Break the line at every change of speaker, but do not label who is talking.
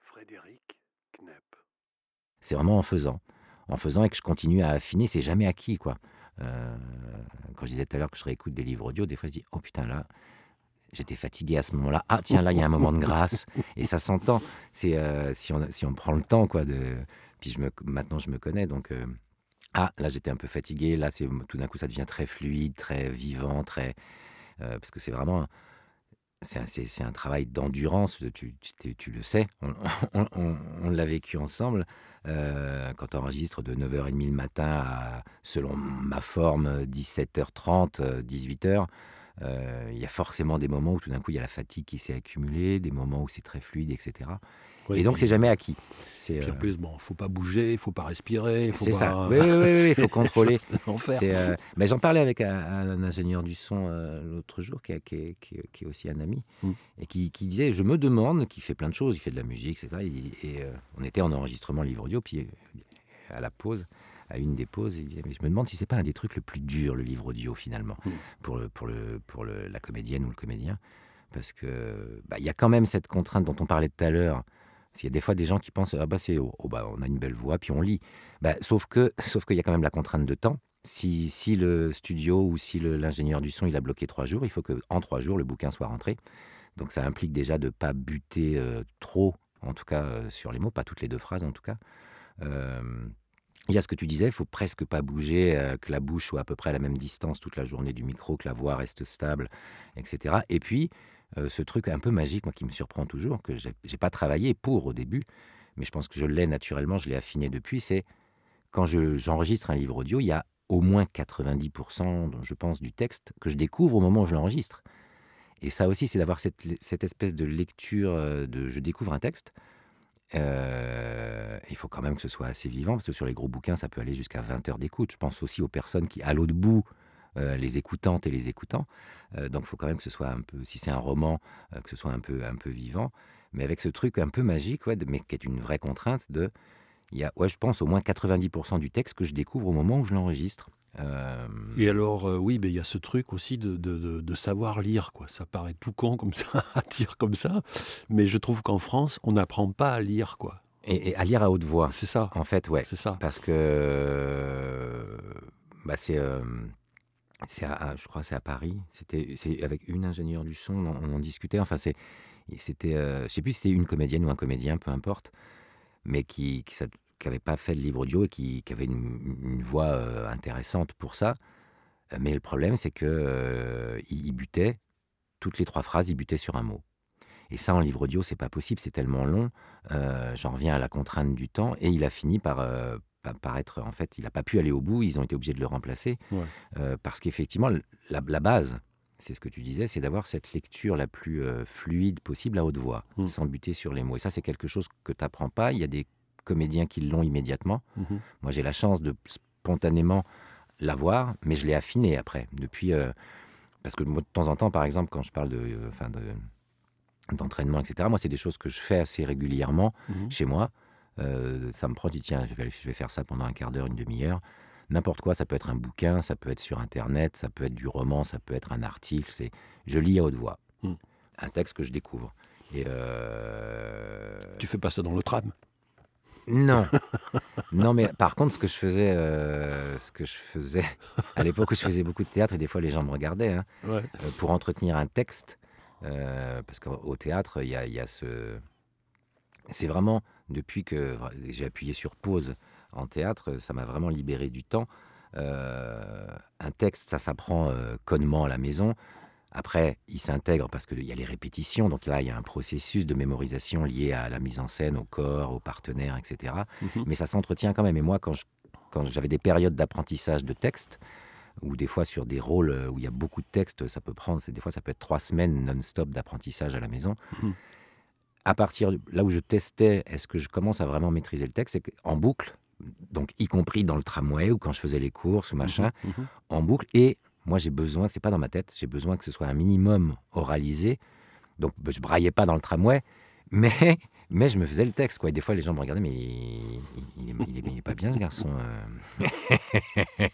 Frédéric Knepp.
C'est vraiment en faisant. En faisant et que je continue à affiner, c'est jamais acquis, quoi. Euh, quand je disais tout à l'heure que je réécoute des livres audio, des fois je dis Oh putain, là, j'étais fatigué à ce moment-là. Ah tiens, là, il y a un moment de grâce. Et ça s'entend. C'est euh, si, on, si on prend le temps, quoi. De... Puis je me, maintenant, je me connais, donc. euh, ah, là, j'étais un peu fatigué. Là, c'est tout d'un coup, ça devient très fluide, très vivant, très. parce que c'est vraiment. C'est un, travail d'endurance, tu, le sais, on, l'a vécu ensemble. Euh, quand on enregistre de 9h30 le matin à, selon ma forme, 17h30, euh, 18h, euh, il y a forcément des moments où tout d'un coup il y a la fatigue qui s'est accumulée, des moments où c'est très fluide, etc. Et donc c'est jamais acquis. C'est
Puis en
euh,
plus, bon, faut pas bouger, faut pas respirer, faut
c'est
pas...
ça. Oui, oui, oui, faut contrôler.
C'est
euh, mais j'en parlais avec un, un ingénieur du son euh, l'autre jour, qui, est- qui est- qui est- qui est aussi un ami,
Mm.
et qui, qui disait, je me demande, qui fait plein de choses, il fait de la musique, etc. Et, et, euh, on était en enregistrement livre audio, puis euh, à la pause, à une des pauses, il disait, mais je me demande si c'est pas un des trucs le plus dur, le livre audio finalement,
Mm.
pour, le, pour, le, pour le- la comédienne ou le comédien, parce que bah, il y a quand même cette contrainte dont on parlait tout à l'heure. Parce qu'il y a des fois des gens qui pensent ah bah c'est oh, oh, bah on a une belle voix puis on lit. Bah, sauf que sauf qu'il y a quand même la contrainte de temps. Si, si le studio ou si l'ingénieur du son il a bloqué trois jours, il faut que en trois jours le bouquin soit rentré. Donc ça implique déjà de ne pas buter euh, trop, en tout cas euh, sur les mots, pas toutes les deux phrases en tout cas. Euh, il y a ce que tu disais, il faut presque pas bouger, euh, que la bouche soit à peu près à la même distance toute la journée du micro, que la voix reste stable, etc. Et puis euh, ce truc un peu magique, moi qui me surprend toujours, que j'ai pas travaillé pour au début, mais je pense que je l'ai naturellement, je l'ai affiné depuis, c'est quand je- j'enregistre un livre audio, il y a au moins 90%, je pense, du texte que je découvre au moment où je l'enregistre. Et ça aussi, c'est d'avoir cette, cette espèce de lecture euh, de je découvre un texte. Euh, il faut quand même que ce soit assez vivant, parce que sur les gros bouquins, ça peut aller jusqu'à 20 heures d'écoute. Je pense aussi aux personnes qui, à l'autre bout, euh, les écoutantes et les écoutants. Euh, donc il faut quand même que ce soit un peu, si c'est un roman, que ce soit un peu, un peu vivant. Mais avec ce truc un peu magique, ouais, mais qui est une vraie contrainte de... Il y a, ouais, je pense, au moins 90% du texte que je découvre au moment où je l'enregistre. Euh,
Et alors, euh, oui, mais il y a ce truc aussi de, de- savoir lire, quoi. Ça paraît tout con comme ça, à dire comme ça, mais je trouve qu'en France, on n'apprend pas à lire, quoi.
et, et à lire à haute voix.
C'est ça,
En fait, ouais.
c'est ça.
Parce que euh, bah c'est, euh, c'est à- je crois, c'est à Paris. C'était, c'est avec une ingénieure du son, on, on en discutait. Enfin, c'est, c'était, je sais plus si c'était une comédienne ou un comédien, peu importe, mais qui, qui, n'avait pas fait de livre audio et qui, qui avait une, une voix euh, intéressante pour ça. Euh, Mais le problème, c'est que euh, il, butait toutes les trois phrases, il butait sur un mot. Et ça, en livre audio, c'est pas possible, c'est tellement long. Euh, J'en reviens à la contrainte du temps. Et il a fini par, euh, par, par être. En fait, il n'a pas pu aller au bout. Ils ont été obligés de le remplacer.
Ouais.
Euh, parce qu'effectivement, la, la base, c'est ce que tu disais, c'est d'avoir cette lecture la plus euh, fluide possible à haute voix,
Mm.
sans buter sur les mots. Et ça, c'est quelque chose que tu n'apprends pas. Il y a des comédiens qui l'ont immédiatement.
Mhm.
Moi, j'ai la chance de spontanément l'avoir, mais je l'ai affiné après. Depuis, euh, parce que moi, de temps en temps, par exemple, quand je parle de, euh, de d'entraînement, etc. Moi, c'est des choses que je fais assez régulièrement
Mhm.
chez moi. Ça me prend, je dis tiens, je vais, je vais faire ça pendant un quart d'heure, une demi-heure. N'importe quoi, ça peut être un bouquin, ça peut être sur Internet, ça peut être du roman, ça peut être un article. C'est, je lis à haute voix,
Mm.
un texte que je découvre. Et euh,
Tu fais pas ça dans le tram?
Non, non, mais par contre, ce que je faisais, euh, ce que je faisais à l'époque où je faisais beaucoup de théâtre et des fois les gens me regardaient hein,
Ouais.
euh, pour entretenir un texte, euh, parce qu'au théâtre, il y y a ce, c'est vraiment depuis que j'ai appuyé sur pause en théâtre, ça m'a vraiment libéré du temps. Euh, un texte, ça s'apprend euh, connement à la maison. Après, il s'intègre parce qu'il y a les répétitions, donc là, il y a un processus de mémorisation lié à la mise en scène, au corps, aux partenaires, etc.
Mhm.
Mais ça s'entretient quand même. Et moi, quand j'avais des périodes d'apprentissage de texte, ou des fois sur des rôles euh, où il y a beaucoup de textes, ça peut prendre, des fois ça peut être trois semaines non-stop d'apprentissage à la maison.
Mhm.
À partir de là où je testais, est-ce que je commence à vraiment maîtriser le texte, c'est qu'en boucle, donc y compris dans le tramway ou quand je faisais les courses ou machin,
Mhm.
en boucle. Et moi, j'ai besoin, c'est pas dans ma tête, j'ai besoin que ce soit un minimum oralisé. Donc, bah, je braillais pas dans le tramway, mais, mais je me faisais le texte. Quoi. Et des fois, les gens me regardaient, mais il, il- il est, il est- il est pas bien, ce garçon. euh.